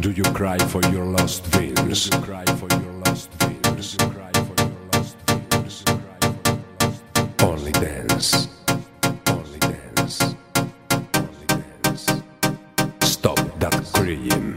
Do you cry for your lost dreams? Do you cry for your lost dreams? Do you cry for your lost dreams? Cry for your lost dreams? Only dance. Only dance. Only dance. Stop that crying.